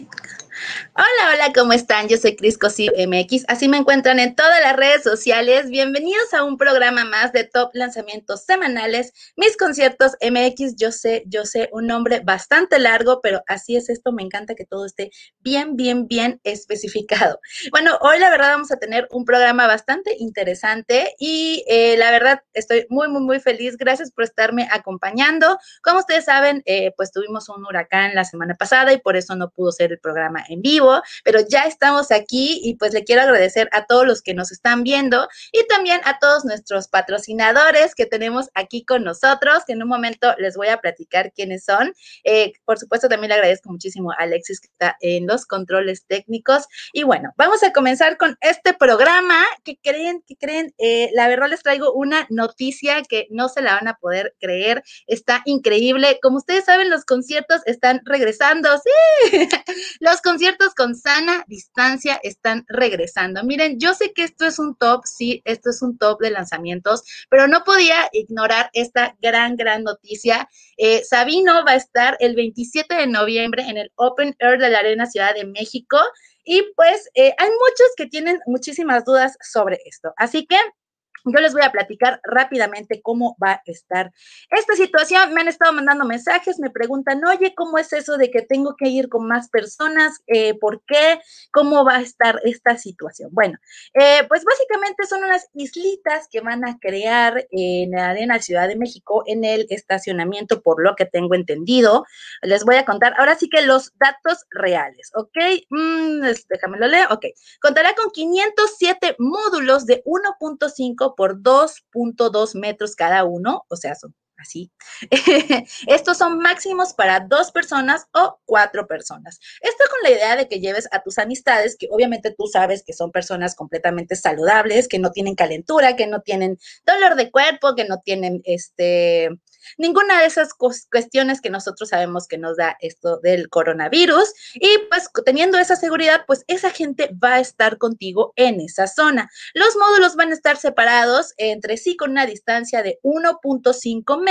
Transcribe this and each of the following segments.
think Hola, hola, ¿cómo están? Yo soy Cris Cosío MX, así me encuentran en todas las redes sociales. Bienvenidos a un programa más de Top Lanzamientos Semanales, mis conciertos MX. Yo sé, yo sé, un nombre bastante largo, pero así es esto. Me encanta que todo esté bien, bien, bien especificado. Bueno, hoy la verdad vamos a tener un programa bastante interesante y eh, la verdad estoy muy, muy, muy feliz. Gracias por estarme acompañando. Como ustedes saben, eh, pues tuvimos un huracán la semana pasada y por eso no pudo ser el programa en vivo, pero ya estamos aquí y pues le quiero agradecer a todos los que nos están viendo y también a todos nuestros patrocinadores que tenemos aquí con nosotros, que en un momento les voy a platicar quiénes son. Eh, por supuesto, también le agradezco muchísimo a Alexis que está en los controles técnicos. Y bueno, vamos a comenzar con este programa que creen, que creen, eh, la verdad les traigo una noticia que no se la van a poder creer, está increíble. Como ustedes saben, los conciertos están regresando, sí, los conciertos conciertos con sana distancia están regresando. Miren, yo sé que esto es un top, sí, esto es un top de lanzamientos, pero no podía ignorar esta gran, gran noticia. Eh, Sabino va a estar el 27 de noviembre en el Open Air de la Arena Ciudad de México. Y pues eh, hay muchos que tienen muchísimas dudas sobre esto. Así que yo les voy a platicar rápidamente cómo va a estar esta situación. Me han estado mandando mensajes, me preguntan, oye, ¿cómo es eso de que tengo que ir con más personas? Eh, ¿Por qué? ¿Cómo va a estar esta situación? Bueno, eh, pues básicamente son unas islitas que van a crear en la Arena Ciudad de México en el estacionamiento, por lo que tengo entendido. Les voy a contar ahora sí que los datos reales, ¿ok? Mm, déjame lo leer, ok. Contará con 507 módulos de 1.5 por 2.2 metros cada uno, o sea, son así. Estos son máximos para dos personas o cuatro personas. Esto con la idea de que lleves a tus amistades, que obviamente tú sabes que son personas completamente saludables, que no tienen calentura, que no tienen dolor de cuerpo, que no tienen este ninguna de esas cuestiones que nosotros sabemos que nos da esto del coronavirus. Y pues teniendo esa seguridad, pues esa gente va a estar contigo en esa zona. Los módulos van a estar separados entre sí con una distancia de 1.5 metros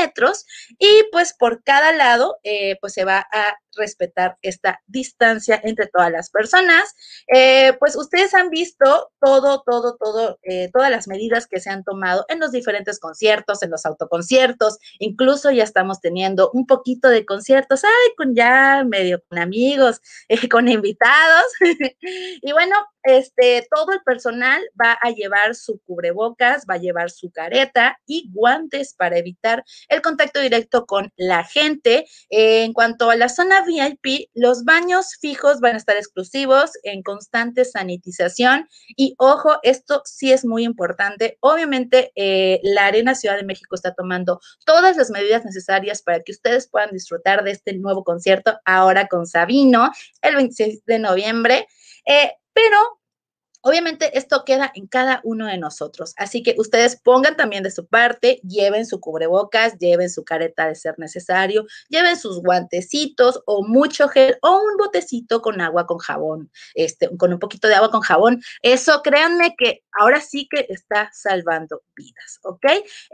y pues por cada lado, eh, pues se va a respetar esta distancia entre todas las personas. Eh, pues ustedes han visto todo, todo, todo, eh, todas las medidas que se han tomado en los diferentes conciertos, en los autoconciertos, incluso ya estamos teniendo un poquito de conciertos, ay, con ya medio con amigos, con invitados. y bueno, este, todo el personal va a llevar su cubrebocas, va a llevar su careta y guantes para evitar el contacto directo con la gente. en cuanto a la zona VIP, los baños fijos van a estar exclusivos en constante sanitización y ojo, esto sí es muy importante. Obviamente, eh, la Arena Ciudad de México está tomando todas las medidas necesarias para que ustedes puedan disfrutar de este nuevo concierto ahora con Sabino el 26 de noviembre. Eh, pero Obviamente esto queda en cada uno de nosotros, así que ustedes pongan también de su parte, lleven su cubrebocas, lleven su careta de ser necesario, lleven sus guantecitos o mucho gel o un botecito con agua con jabón, este, con un poquito de agua con jabón. Eso créanme que ahora sí que está salvando vidas, ¿ok?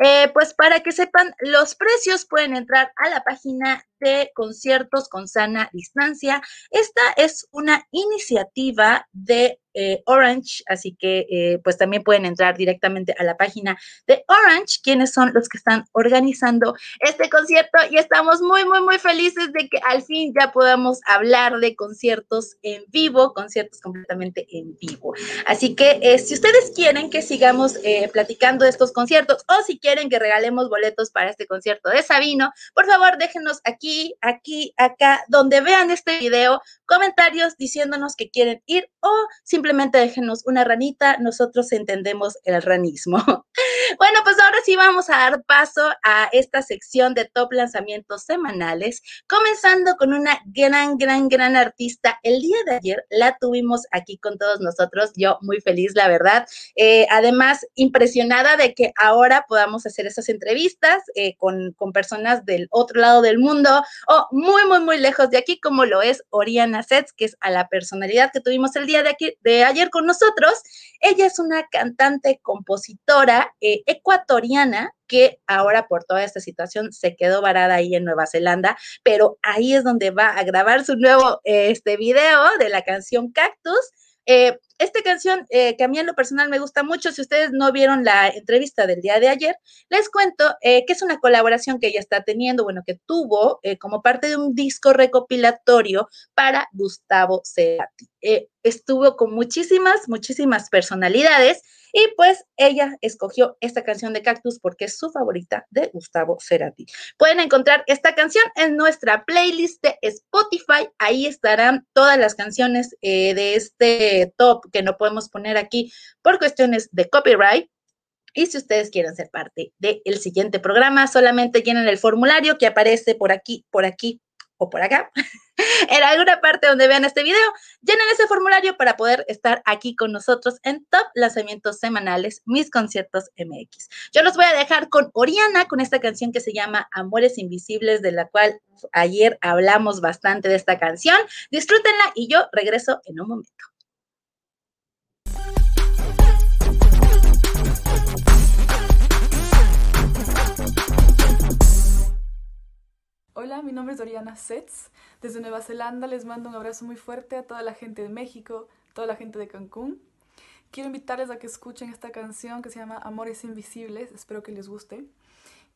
Eh, pues para que sepan, los precios pueden entrar a la página de conciertos con sana distancia. Esta es una iniciativa de eh, Orange, así que eh, pues también pueden entrar directamente a la página de Orange, quienes son los que están organizando este concierto y estamos muy, muy, muy felices de que al fin ya podamos hablar de conciertos en vivo, conciertos completamente en vivo. Así que eh, si ustedes quieren que sigamos platicando de estos conciertos o si quieren que regalemos boletos para este concierto de Sabino, por favor déjenos aquí aquí, acá, donde vean este video, comentarios diciéndonos que quieren ir o simplemente déjenos una ranita, nosotros entendemos el ranismo. Bueno, pues ahora sí vamos a dar paso a esta sección de top lanzamientos semanales, comenzando con una gran, gran, gran artista. El día de ayer la tuvimos aquí con todos nosotros, yo muy feliz, la verdad. Eh, además, impresionada de que ahora podamos hacer esas entrevistas eh, con, con personas del otro lado del mundo o muy, muy, muy lejos de aquí, como lo es Oriana Sets, que es a la personalidad que tuvimos el día de, de ayer con nosotros. Ella es una cantante, compositora eh, ecuatoriana que ahora por toda esta situación se quedó varada ahí en Nueva Zelanda, pero ahí es donde va a grabar su nuevo este video de la canción Cactus. Eh, esta canción eh, que a mí en lo personal me gusta mucho, si ustedes no vieron la entrevista del día de ayer, les cuento eh, que es una colaboración que ella está teniendo, bueno, que tuvo como parte de un disco recopilatorio para Gustavo Cerati. estuvo con muchísimas, muchísimas personalidades y pues ella escogió esta canción de Cactus porque es su favorita de Gustavo Cerati. Pueden encontrar esta canción en nuestra playlist de Spotify. Ahí estarán todas las canciones eh, de este top que no podemos poner aquí por cuestiones de copyright. Y si ustedes quieren ser parte del siguiente programa, solamente llenen el formulario que aparece por aquí, por aquí, o por acá, en alguna parte donde vean este video, llenen ese formulario para poder estar aquí con nosotros en Top Lanzamientos Semanales, mis conciertos MX. Yo los voy a dejar con Oriana, con esta canción que se llama Amores Invisibles, de la cual ayer hablamos bastante de esta canción. Disfrútenla y yo regreso en un momento. Hola, mi nombre es Doriana Setz. Desde Nueva Zelanda les mando un abrazo muy fuerte a toda la gente de México, toda la gente de Cancún. Quiero invitarles a que escuchen esta canción que se llama Amores Invisibles. Espero que les guste.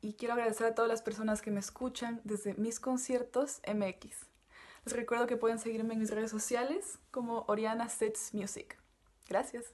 Y quiero agradecer a todas las personas que me escuchan desde mis conciertos MX. Les recuerdo que pueden seguirme en mis redes sociales como Oriana Setz Music. Gracias.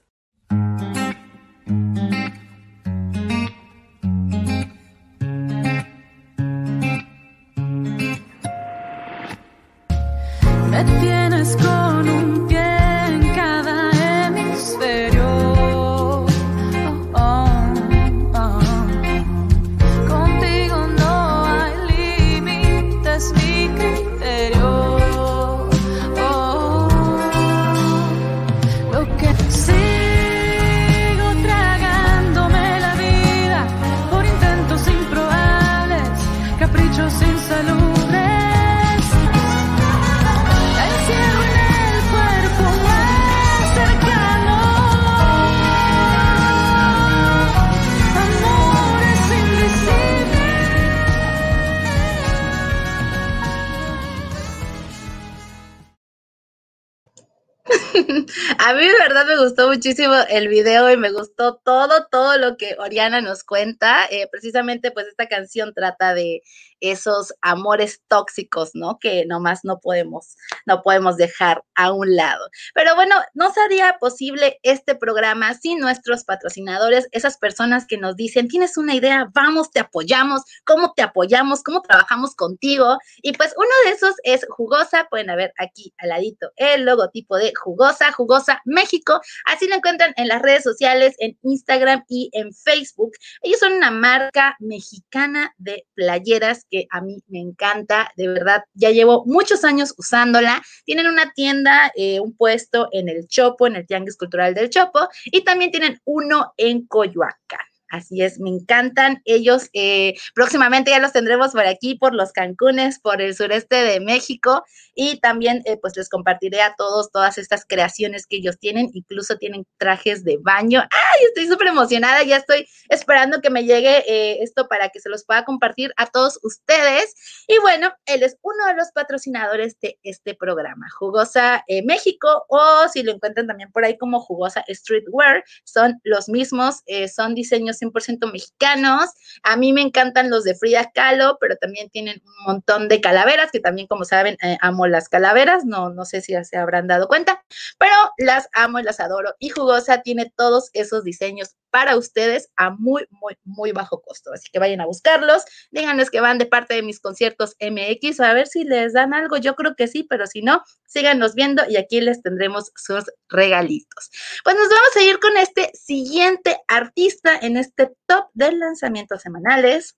Gustó muchísimo el video y me gustó todo, todo lo que Oriana nos cuenta. Eh, precisamente pues esta canción trata de esos amores tóxicos, ¿no? Que nomás no podemos, no podemos dejar a un lado. Pero bueno, no sería posible este programa sin nuestros patrocinadores, esas personas que nos dicen, tienes una idea, vamos, te apoyamos, cómo te apoyamos, cómo trabajamos contigo. Y pues uno de esos es Jugosa, pueden ver aquí al ladito el logotipo de Jugosa, Jugosa México. Así lo encuentran en las redes sociales, en Instagram y en Facebook. Ellos son una marca mexicana de playeras que a mí me encanta, de verdad, ya llevo muchos años usándola. Tienen una tienda, eh, un puesto en el Chopo, en el Tianguis Cultural del Chopo, y también tienen uno en Coyoacán. Así es, me encantan ellos. Eh, próximamente ya los tendremos por aquí, por los Cancunes, por el sureste de México y también eh, pues les compartiré a todos todas estas creaciones que ellos tienen. Incluso tienen trajes de baño. ¡Ay! Estoy súper emocionada. Ya estoy esperando que me llegue eh, esto para que se los pueda compartir a todos ustedes. Y bueno, él es uno de los patrocinadores de este programa, Jugosa México o si lo encuentran también por ahí como Jugosa Streetwear, son los mismos, son diseños 100% mexicanos. A mí me encantan los de Frida Kahlo, pero también tienen un montón de calaveras, que también, como saben, eh, amo las calaveras. No, no sé si ya se habrán dado cuenta, pero las amo y las adoro. Y Jugosa tiene todos esos diseños para ustedes a muy, muy, muy bajo costo. Así que vayan a buscarlos, díganles que van de parte de mis conciertos MX, a ver si les dan algo. Yo creo que sí, pero si no, síganos viendo y aquí les tendremos sus regalitos. Pues nos vamos a ir con este siguiente artista en este top de lanzamientos semanales.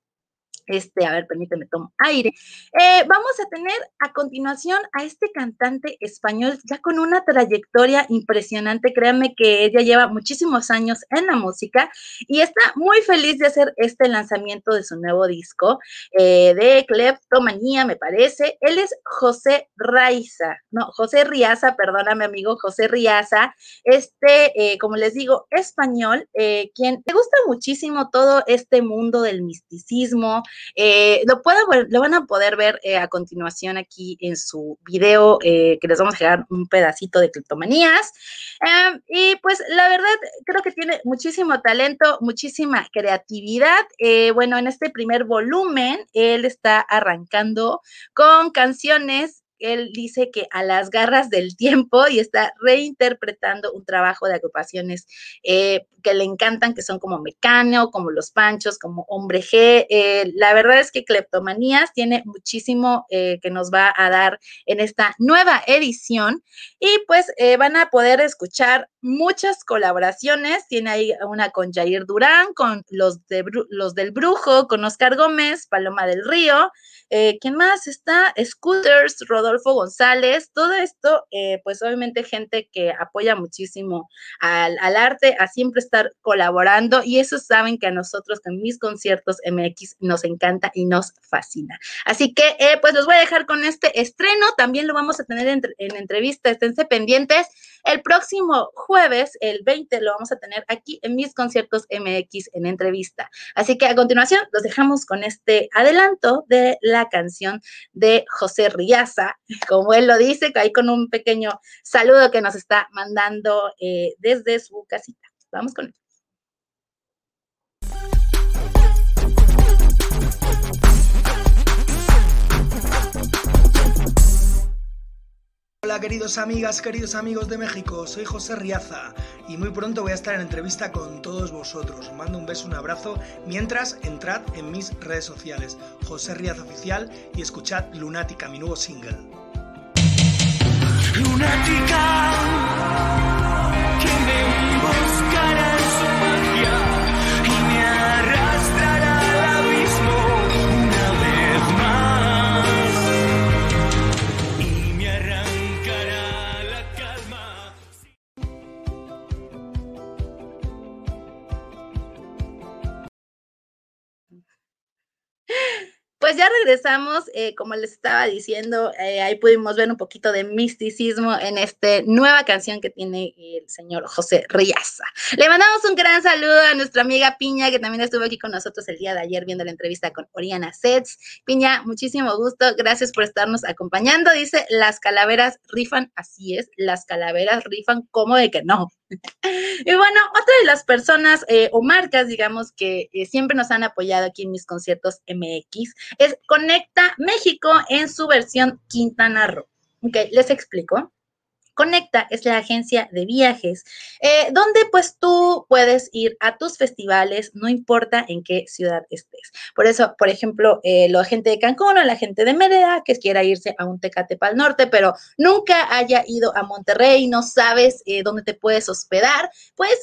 Este, a ver, permíteme, tomo aire. Eh, vamos a tener a continuación a este cantante español ya con una trayectoria impresionante. Créanme que ella lleva muchísimos años en la música y está muy feliz de hacer este lanzamiento de su nuevo disco eh, de Kleptomanía, me parece. Él es José Raiza, no, José Riaza, perdóname, amigo, José Riaza. Este, eh, como les digo, español, quien te gusta muchísimo todo este mundo del misticismo, eh, lo, lo van a poder ver eh, a continuación aquí en su video, eh, que les vamos a dejar un pedacito de criptomanías. Em, y pues la verdad, creo que tiene muchísimo talento, muchísima creatividad. bueno, en este primer volumen, él está arrancando con canciones él dice que a las garras del tiempo y está reinterpretando un trabajo de agrupaciones eh, que le encantan, que son como Mecano, como Los Panchos, como Hombre G. Eh, la verdad es que Cleptomanías tiene muchísimo eh, que nos va a dar en esta nueva edición y pues van a poder escuchar muchas colaboraciones. Tiene ahí una con Jair Durán, con los, de, los del Brujo, con Oscar Gómez, Paloma del Río. ¿Quién más está? Scooters, Rodolfo González, todo esto, eh, pues obviamente gente que apoya muchísimo al, arte, a siempre estar colaborando y eso saben que a nosotros con mis conciertos MX nos encanta y nos fascina. Así que eh, pues los voy a dejar con este estreno, también lo vamos a tener en, en entrevista, esténse pendientes. El próximo jueves, el 20, lo vamos a tener aquí en mis conciertos MX en entrevista. Así que a continuación los dejamos con este adelanto de la canción de José Riaza, como él lo dice, ahí con un pequeño saludo que nos está mandando eh, desde su casita. Vamos con él. Hola queridos amigas, queridos amigos de México, soy José Riaza y muy pronto voy a estar en entrevista con todos vosotros. Os mando un beso, un abrazo, mientras entrad en mis redes sociales, José Riaza Oficial y escuchad Lunática, mi nuevo single. Lunática, regresamos, eh, como les estaba diciendo, eh, ahí pudimos ver un poquito de misticismo en esta nueva canción que tiene el señor José Riaza. Le mandamos un gran saludo a nuestra amiga Piña, que también estuvo aquí con nosotros el día de ayer viendo la entrevista con Oriana Sets. Piña, muchísimo gusto, gracias por estarnos acompañando. Dice, las calaveras rifan, así es, las calaveras rifan, ¿cómo de que no? Y bueno, otra de las personas eh, o marcas, digamos, que eh, siempre nos han apoyado aquí en mis conciertos MX es Conecta México en su versión Quintana Roo. Ok, les explico. Conecta es la agencia de viajes, eh, donde pues tú puedes ir a tus festivales, no importa en qué ciudad estés. Por eso, por ejemplo, eh, la gente de Cancún o la gente de Mérida que quiera irse a un Tecate para el norte, pero nunca haya ido a Monterrey, no sabes eh, dónde te puedes hospedar, pues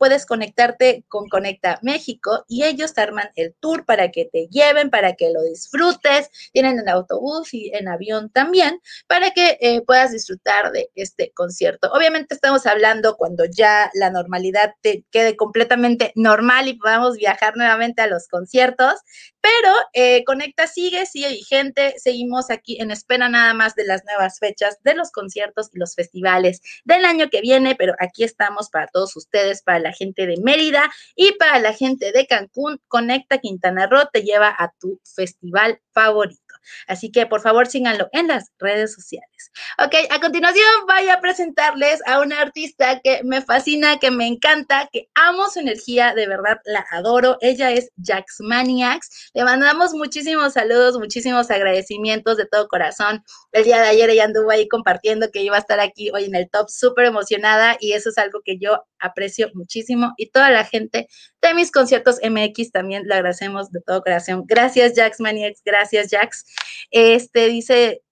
puedes conectarte con Conecta México y ellos arman el tour para que te lleven, para que lo disfrutes. Tienen en autobús y en avión también, para que puedas disfrutar de este concierto. Obviamente estamos hablando cuando ya la normalidad te quede completamente normal y podamos viajar nuevamente a los conciertos, pero eh, Conecta sigue, sigue vigente, seguimos aquí en espera nada más de las nuevas fechas de los conciertos y los festivales del año que viene, pero aquí estamos para todos ustedes, para la gente de Mérida y para la gente de Cancún. Conecta Quintana Roo te lleva a tu festival favorito. Así que por favor síganlo en las redes sociales. Ok, a continuación voy a presentarles a una artista que me fascina, que me encanta, que amo su energía, de verdad la adoro. Ella es Jax Maniacs. Le mandamos muchísimos saludos, muchísimos agradecimientos de todo corazón. El día de ayer ella anduvo ahí compartiendo que iba a estar aquí hoy en el top, súper emocionada y eso es algo que yo aprecio muchísimo y toda la gente de mis conciertos MX también le agradecemos de todo corazón. Gracias Jax Maniacs, gracias Jax. Este dice,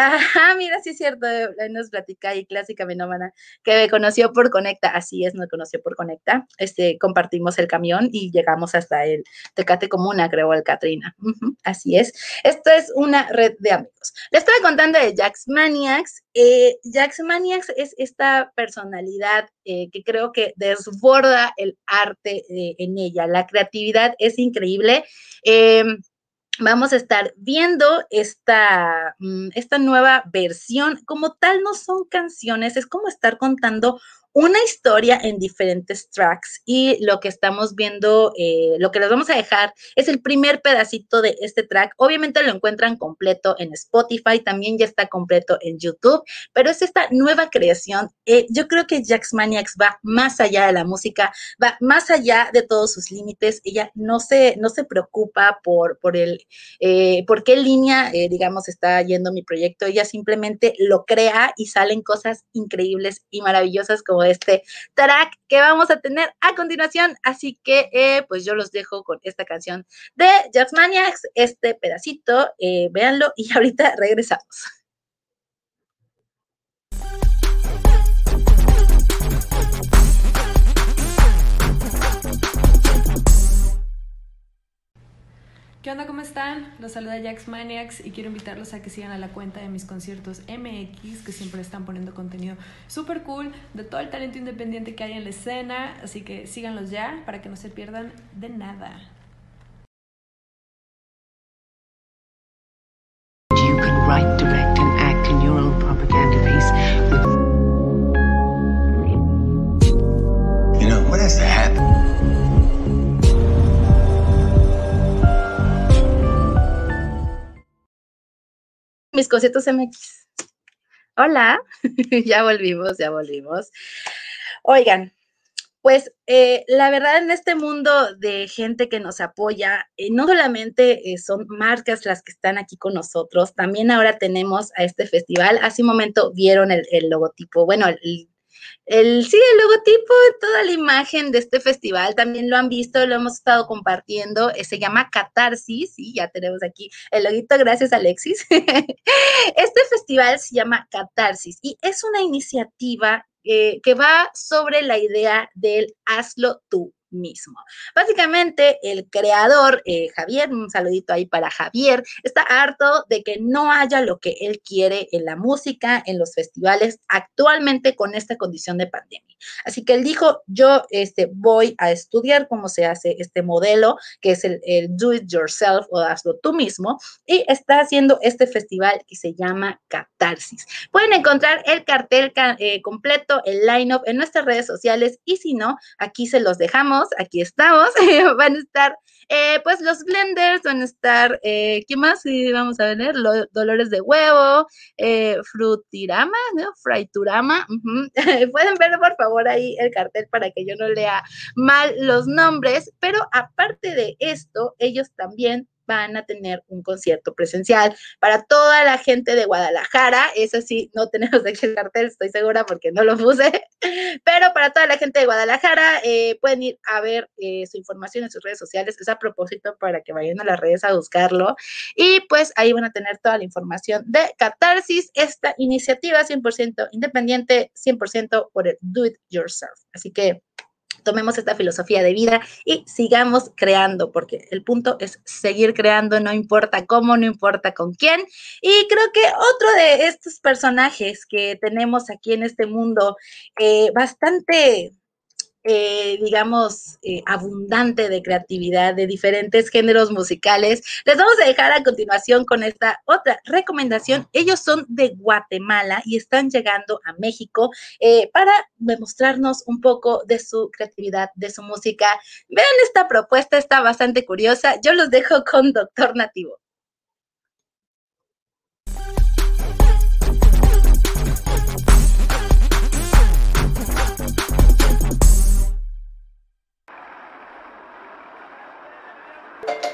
Ajá, mira, sí es cierto, nos platica ahí clásica menómana, que me conoció por Conecta, así es, me conoció por Conecta, este, compartimos el camión y llegamos hasta el Tecate Comuna, creo, el Catrina, así es. Esto es una red de amigos. Le estaba contando de Jax Maniacs, eh, Jax Maniacs es esta personalidad eh, que creo que desborda el arte eh, en ella, la creatividad es increíble. Vamos a estar viendo esta, mm, esta nueva versión. Como tal, no son canciones, es como estar contando una historia en diferentes tracks y lo que estamos viendo, eh, lo que les vamos a dejar es el primer pedacito de este track. Obviamente lo encuentran completo en Spotify, también ya está completo en YouTube, pero es esta nueva creación. Eh, yo creo que Jax Maniacs va más allá de la música, va más allá de todos sus límites. Ella no se, no se preocupa por, por, el, eh, por qué línea, digamos, está yendo mi proyecto. Ella simplemente lo crea y salen cosas increíbles y maravillosas como este track que vamos a tener a continuación. Así que eh, pues yo los dejo con esta canción de Jazz Maniacs, este pedacito, eh, véanlo y ahorita regresamos. ¿Qué onda? ¿Cómo están? Los saluda Jax Maniacs y quiero invitarlos a que sigan a la cuenta de mis conciertos MX, que siempre están poniendo contenido súper cool de todo el talento independiente que hay en la escena. Así que síganlos ya para que no se pierdan de nada. Mis conciertos MX. Hola, ya volvimos, ya volvimos. Oigan, pues eh, la verdad en este mundo de gente que nos apoya, eh, no solamente eh, son marcas las que están aquí con nosotros, también ahora tenemos a este festival. Hace un momento vieron el, el logotipo, bueno, el, el, sí, el logotipo, toda la imagen de este festival, también lo han visto, lo hemos estado compartiendo, eh, se llama Catarsis, y ya tenemos aquí el loguito, gracias Alexis. este festival se llama Catarsis y es una iniciativa eh, que va sobre la idea del hazlo tú mismo. Básicamente, el creador, eh, Javier, un saludito ahí para Javier, está harto de que no haya lo que él quiere en la música, en los festivales, actualmente con esta condición de pandemia. Así que él dijo, yo este, voy a estudiar cómo se hace este modelo, que es el, do it yourself o hazlo tú mismo, y está haciendo este festival que se llama Catarsis. Pueden encontrar el cartel eh, completo, el line-up en nuestras redes sociales y si no, aquí se los dejamos aquí estamos, van a estar eh, pues los blenders, van a estar, eh, ¿qué más vamos a ver? dolores de huevo, eh, frutirama, ¿no? Fraiturama. Pueden ver por favor ahí el cartel para que yo no lea mal los nombres, pero aparte de esto, ellos también van a tener un concierto presencial para toda la gente de Guadalajara. Eso sí, no tenemos de el cartel, estoy segura porque no lo puse, pero para toda la gente de Guadalajara eh, pueden ir a ver eh, su información en sus redes sociales. Es a propósito para que vayan a las redes a buscarlo. Y pues ahí van a tener toda la información de Catarsis, esta iniciativa 100% independiente, 100% por el Do It Yourself. Así que tomemos esta filosofía de vida y sigamos creando, porque el punto es seguir creando, no importa cómo, no importa con quién. Y creo que otro de estos personajes que tenemos aquí en este mundo, eh, bastante eh, digamos, eh, abundante de creatividad de diferentes géneros musicales. Les vamos a dejar a continuación con esta otra recomendación. Ellos son de Guatemala y están llegando a México eh, para demostrarnos un poco de su creatividad, de su música. Vean esta propuesta, está bastante curiosa. Yo los dejo con Doctor Nativo.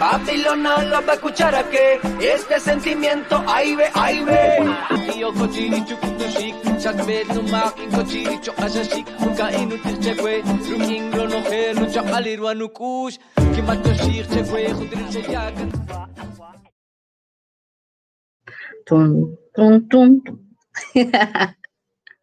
Babilona la va a escuchar a que este sentimiento ahí ve, ahí ve. Iyo ko chiri chukuto shik, chakbe no maki ko chiri chokasha shik, muka inu tirchekwe, ruming no no he, no chakaliru anukush, kimato shik chekwe, yakan. Tum, tum, tum, tum.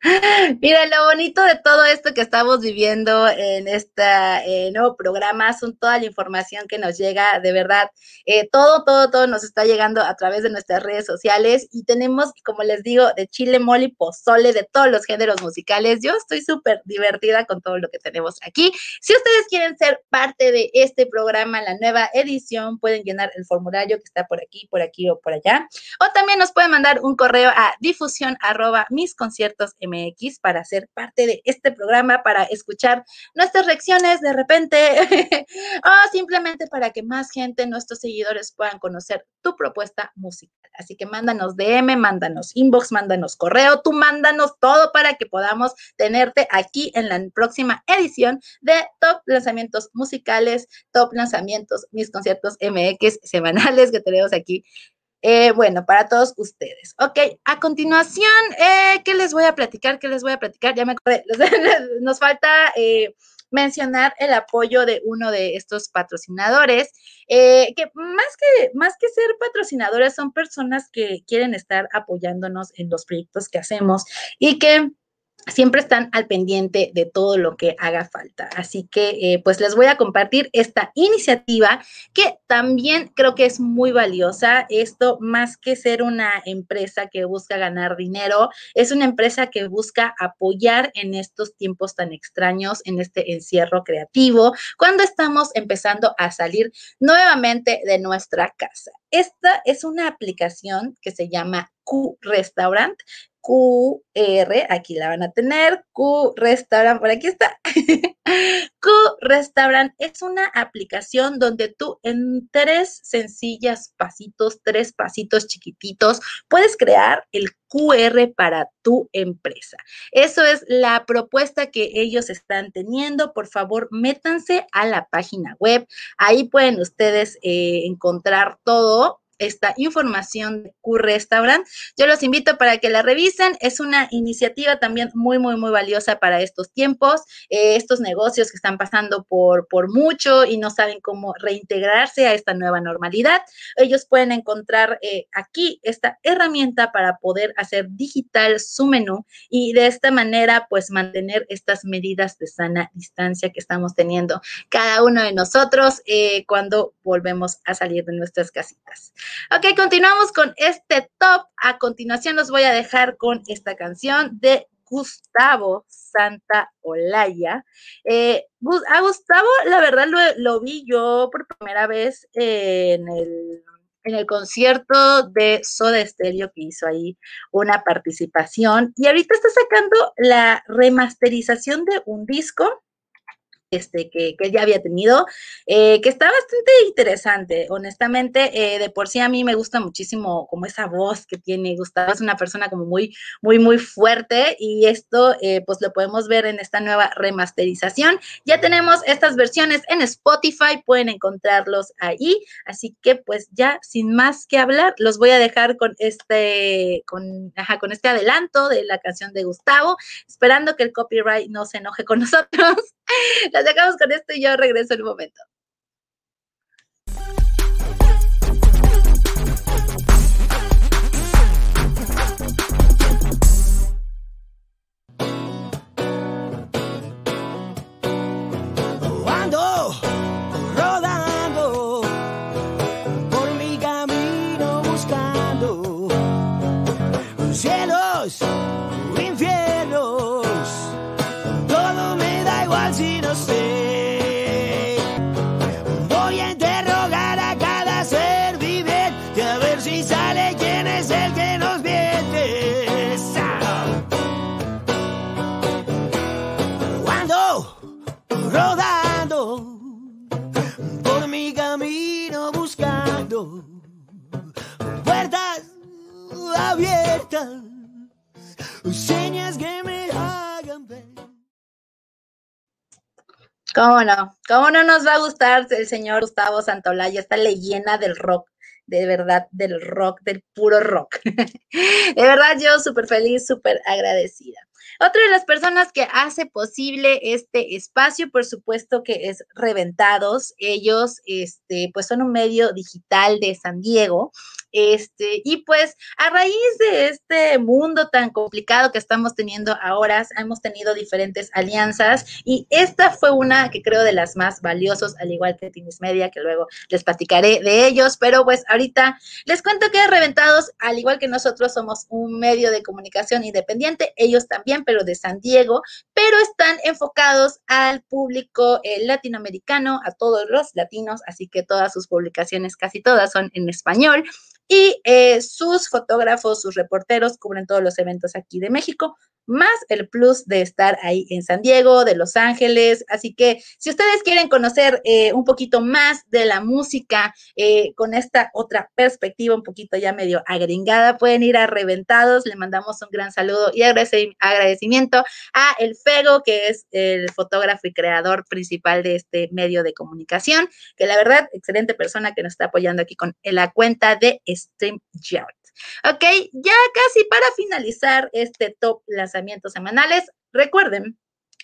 Mira, lo bonito de todo esto que estamos viviendo en este nuevo programa son toda la información que nos llega, de verdad, eh, todo, todo, todo nos está llegando a través de nuestras redes sociales y tenemos, como les digo, de chile, mole pozole, de todos los géneros musicales. Yo estoy súper divertida con todo lo que tenemos aquí. Si ustedes quieren ser parte de este programa, la nueva edición, pueden llenar el formulario que está por aquí, por aquí o por allá. O también nos pueden mandar un correo a difusión mis conciertos MX para ser parte de este programa, para escuchar nuestras reacciones de repente o simplemente para que más gente, nuestros seguidores puedan conocer tu propuesta musical. Así que mándanos DM, mándanos inbox, mándanos correo, tú mándanos todo para que podamos tenerte aquí en la próxima edición de Top Lanzamientos Musicales, Top Lanzamientos, mis conciertos MX semanales que tenemos aquí eh, bueno, para todos ustedes. Ok, a continuación, eh, ¿qué les voy a platicar? ¿Qué les voy a platicar? Ya me acordé. Nos falta eh, mencionar el apoyo de uno de estos patrocinadores, que más que, más que ser patrocinadores son personas que quieren estar apoyándonos en los proyectos que hacemos y que siempre están al pendiente de todo lo que haga falta. Así que eh, pues les voy a compartir esta iniciativa que también creo que es muy valiosa. Esto más que ser una empresa que busca ganar dinero, es una empresa que busca apoyar en estos tiempos tan extraños, en este encierro creativo, cuando estamos empezando a salir nuevamente de nuestra casa. Esta es una aplicación que se llama Q Restaurant QR, aquí la van a tener, Q Restaurant, por aquí está. Q Restaurant es una aplicación donde tú en tres sencillas pasitos, tres pasitos chiquititos, puedes crear el QR para tu empresa. Eso es la propuesta que ellos están teniendo. Por favor, métanse a la página web. Ahí pueden ustedes eh, encontrar todo esta información de Q Restaurant. Yo los invito para que la revisen. Es una iniciativa también muy, muy, muy valiosa para estos tiempos. Eh, estos negocios que están pasando por, por mucho y no saben cómo reintegrarse a esta nueva normalidad. Ellos pueden encontrar eh, aquí esta herramienta para poder hacer digital su menú y de esta manera, pues mantener estas medidas de sana distancia que estamos teniendo cada uno de nosotros eh, cuando volvemos a salir de nuestras casitas. Ok, continuamos con este top. A continuación los voy a dejar con esta canción de Gustavo Santa Olaya. Eh, a Gustavo, la verdad, lo, lo, vi yo por primera vez en el, en el concierto de Soda Stereo que hizo ahí una participación. Y ahorita está sacando la remasterización de un disco este, que, que ya había tenido, eh, que está bastante interesante, honestamente, eh, de por sí a mí me gusta muchísimo como esa voz que tiene Gustavo, es una persona como muy, muy, muy fuerte y esto eh, pues lo podemos ver en esta nueva remasterización. Ya tenemos estas versiones en Spotify, pueden encontrarlos ahí, así que pues ya sin más que hablar, los voy a dejar con este, con, ajá, con este adelanto de la canción de Gustavo, esperando que el copyright no se enoje con nosotros. Las dejamos con esto y yo regreso en un momento. ¿Cómo no? ¿Cómo no nos va a gustar el señor Gustavo Santolaya, esta leyenda del rock? de verdad del rock, del puro rock. de verdad, yo súper feliz, súper agradecida. Otra de las personas que hace posible este espacio, por supuesto que es Reventados. Ellos, este, pues son un medio digital de San Diego. Este, y pues a raíz de este mundo tan complicado que estamos teniendo ahora, hemos tenido diferentes alianzas y esta fue una que creo de las más valiosas, al igual que Tinis Media, que luego les platicaré de ellos, pero pues ahorita les cuento que Reventados, al igual que nosotros, somos un medio de comunicación independiente, ellos también, pero de San Diego, pero están enfocados al público eh, latinoamericano, a todos los latinos, así que todas sus publicaciones, casi todas, son en español. Y eh, sus fotógrafos, sus reporteros cubren todos los eventos aquí de México más el plus de estar ahí en San Diego, de Los Ángeles. Así que si ustedes quieren conocer eh, un poquito más de la música eh, con esta otra perspectiva, un poquito ya medio agringada, pueden ir a Reventados. Le mandamos un gran saludo y agradecimiento a El Fego, que es el fotógrafo y creador principal de este medio de comunicación, que la verdad, excelente persona que nos está apoyando aquí con la cuenta de StreamYard. Ok, ya casi para finalizar este top lanzamientos semanales, recuerden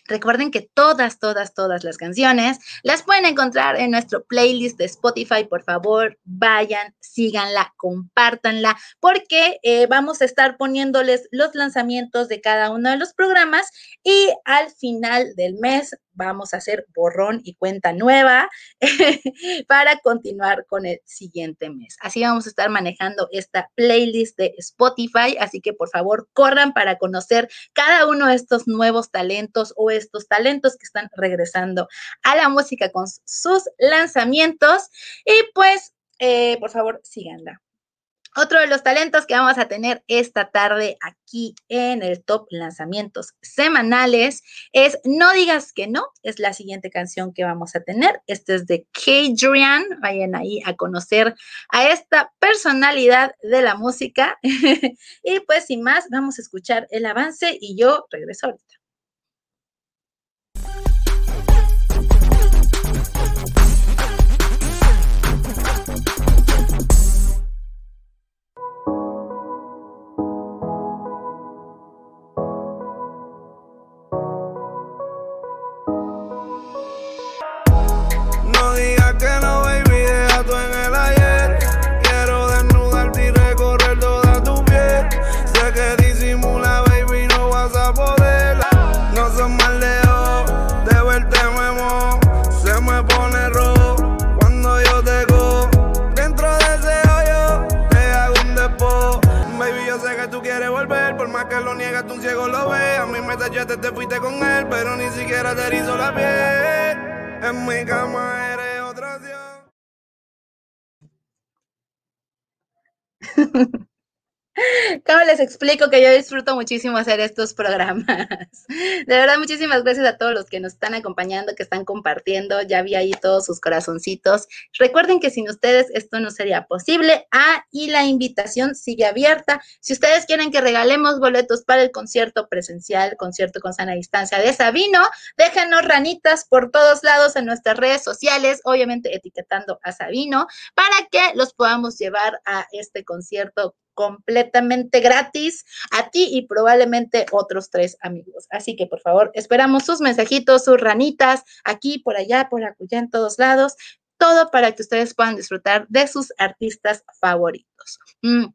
Recuerden que todas, todas, todas las canciones las pueden encontrar en nuestro playlist de Spotify. Por favor, vayan, síganla, compártanla, porque eh, vamos a estar poniéndoles los lanzamientos de cada uno de los programas y al final del mes vamos a hacer borrón y cuenta nueva para continuar con el siguiente mes. Así vamos a estar manejando esta playlist de Spotify, así que por favor corran para conocer cada uno de estos nuevos talentos o estos talentos que están regresando a la música con sus lanzamientos y pues eh, por favor síganla. Otro de los talentos que vamos a tener esta tarde aquí en el top lanzamientos semanales es No digas que no, es la siguiente canción que vamos a tener. Este es de Kadrian, vayan ahí a conocer a esta personalidad de la música. y pues sin más, vamos a escuchar el avance y yo regreso ahorita. Te, te fuiste con él, pero ni siquiera te la piel. En mi cama eres otra opción. ¿Cómo les explico que yo disfruto muchísimo hacer estos programas? De verdad, muchísimas gracias a todos los que nos están acompañando, que están compartiendo. Ya vi ahí todos sus corazoncitos. Recuerden que sin ustedes esto no sería posible. Ah, y la invitación sigue abierta. Si ustedes quieren que regalemos boletos para el concierto presencial, concierto con sana distancia de Sabino, déjanos ranitas por todos lados en nuestras redes sociales, obviamente etiquetando a Sabino, para que los podamos llevar a este concierto completamente gratis a ti y probablemente otros tres amigos. Así que por favor, esperamos sus mensajitos, sus ranitas, aquí, por allá, por acullá, en todos lados, todo para que ustedes puedan disfrutar de sus artistas favoritos. Mm.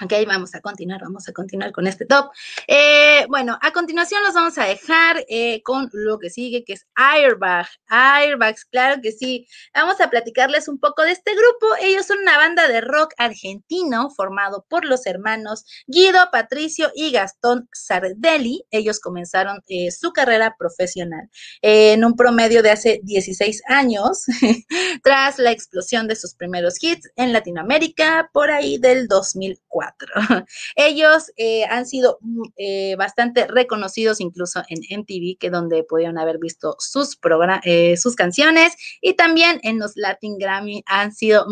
Ok, vamos a continuar, vamos a continuar con este top. Eh, bueno, a continuación los vamos a dejar eh, con lo que sigue, que es Airbag. Airbags, claro que sí. Vamos a platicarles un poco de este grupo. Ellos son una banda de rock argentino formado por los hermanos Guido, Patricio y Gastón Sardelli. Ellos comenzaron eh, su carrera profesional en un promedio de hace 16 años, tras la explosión de sus primeros hits en Latinoamérica por ahí del 2004. 4. Ellos eh, han sido mm, eh, bastante reconocidos incluso en MTV, que donde pudieron haber visto sus, eh, sus canciones y también en los Latin Grammy han sido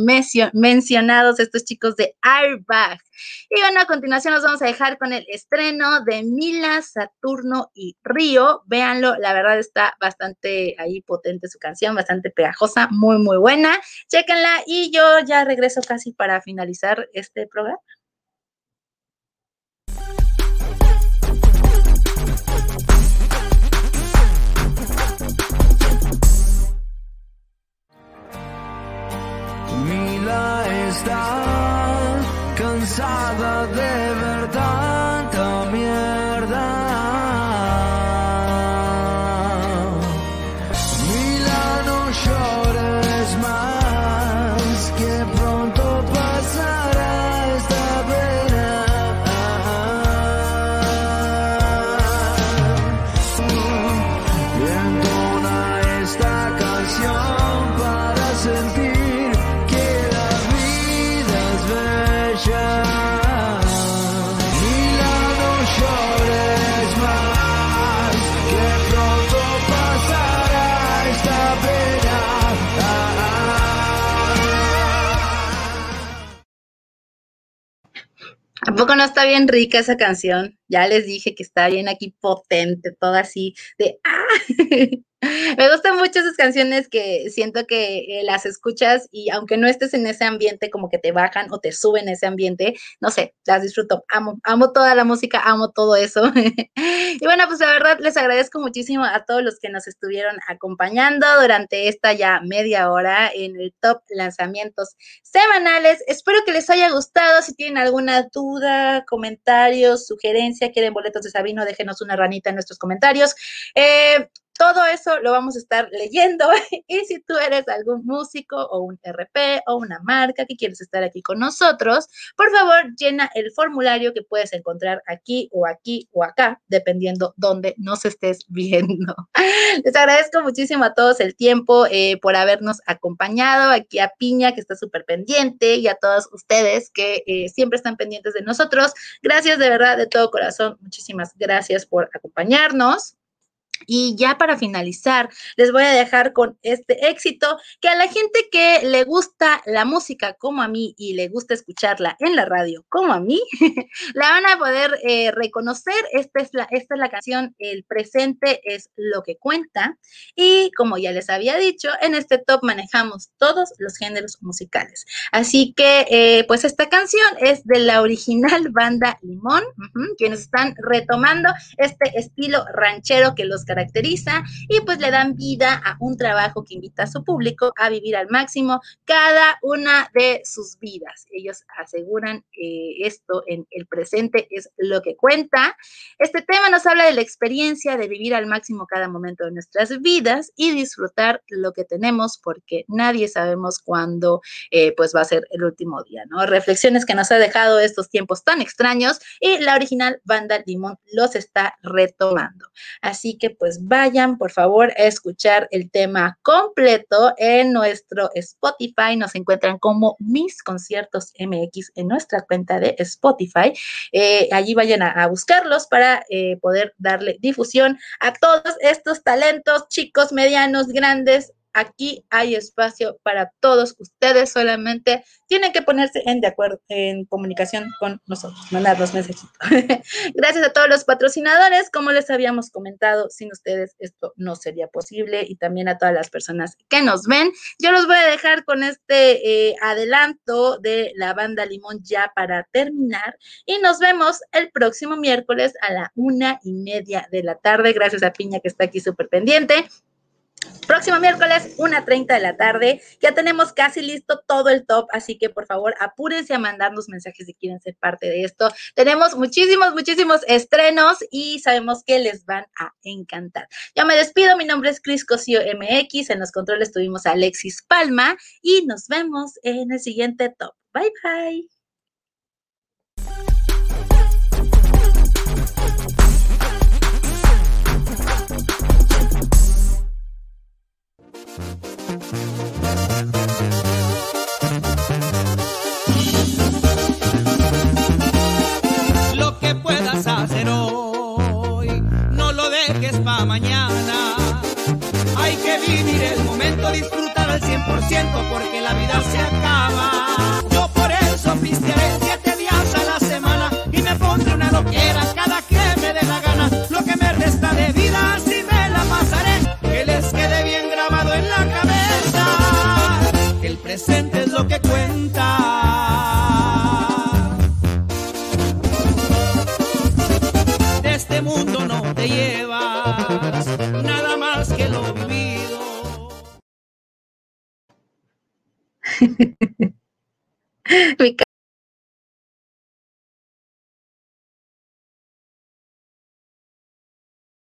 mencionados estos chicos de Airbag. Y bueno, a continuación nos vamos a dejar con el estreno de Mila, Saturno y Río. Véanlo, la verdad está bastante ahí potente su canción, bastante pegajosa, muy, muy buena. Chéquenla y yo ya regreso casi para finalizar este programa. Está cansada de poco no está bien rica esa canción? Ya les dije que está bien aquí potente, toda así de ¡ah! Me gustan mucho esas canciones que siento que eh, las escuchas y aunque no estés en ese ambiente, como que te bajan o te suben ese ambiente, no sé, las disfruto. Amo, amo toda la música, amo todo eso. y bueno, pues la verdad les agradezco muchísimo a todos los que nos estuvieron acompañando durante esta ya media hora en el top lanzamientos semanales. Espero que les haya gustado. Si tienen alguna duda, comentarios, sugerencia, quieren boletos de Sabino, déjenos una ranita en nuestros comentarios. Eh, todo eso lo vamos a estar leyendo y si tú eres algún músico o un RP o una marca que quieres estar aquí con nosotros, por favor llena el formulario que puedes encontrar aquí o aquí o acá, dependiendo dónde nos estés viendo. Les agradezco muchísimo a todos el tiempo eh, por habernos acompañado, aquí a Piña que está súper pendiente y a todos ustedes que eh, siempre están pendientes de nosotros. Gracias de verdad, de todo corazón. Muchísimas gracias por acompañarnos. Y ya para finalizar, les voy a dejar con este éxito que a la gente que le gusta la música como a mí y le gusta escucharla en la radio como a mí, la van a poder eh, reconocer. Esta es, la, esta es la canción El presente es lo que cuenta. Y como ya les había dicho, en este top manejamos todos los géneros musicales. Así que, eh, pues esta canción es de la original banda Limón, uh -huh, quienes están retomando este estilo ranchero que los caracteriza y pues le dan vida a un trabajo que invita a su público a vivir al máximo cada una de sus vidas. Ellos aseguran eh, esto en el presente es lo que cuenta. Este tema nos habla de la experiencia de vivir al máximo cada momento de nuestras vidas y disfrutar lo que tenemos porque nadie sabemos cuándo eh, pues va a ser el último día, ¿no? Reflexiones que nos ha dejado estos tiempos tan extraños y la original banda Limón los está retomando. Así que pues vayan por favor a escuchar el tema completo en nuestro Spotify. Nos encuentran como Mis Conciertos MX en nuestra cuenta de Spotify. Eh, allí vayan a, a buscarlos para eh, poder darle difusión a todos estos talentos, chicos, medianos, grandes, aquí hay espacio para todos ustedes, solamente tienen que ponerse en de acuerdo, en comunicación con nosotros, mandarnos mensajitos. Gracias a todos los patrocinadores, como les habíamos comentado, sin ustedes esto no sería posible y también a todas las personas que nos ven. Yo los voy a dejar con este eh, adelanto de la banda Limón ya para terminar y nos vemos el próximo miércoles a la una y media de la tarde. Gracias a Piña que está aquí súper pendiente. Próximo miércoles, 1.30 de la tarde. Ya tenemos casi listo todo el top, así que por favor apúrense a mandarnos mensajes si quieren ser parte de esto. Tenemos muchísimos, muchísimos estrenos y sabemos que les van a encantar. Ya me despido, mi nombre es Cris Cosío MX, en los controles tuvimos a Alexis Palma y nos vemos en el siguiente top. Bye, bye.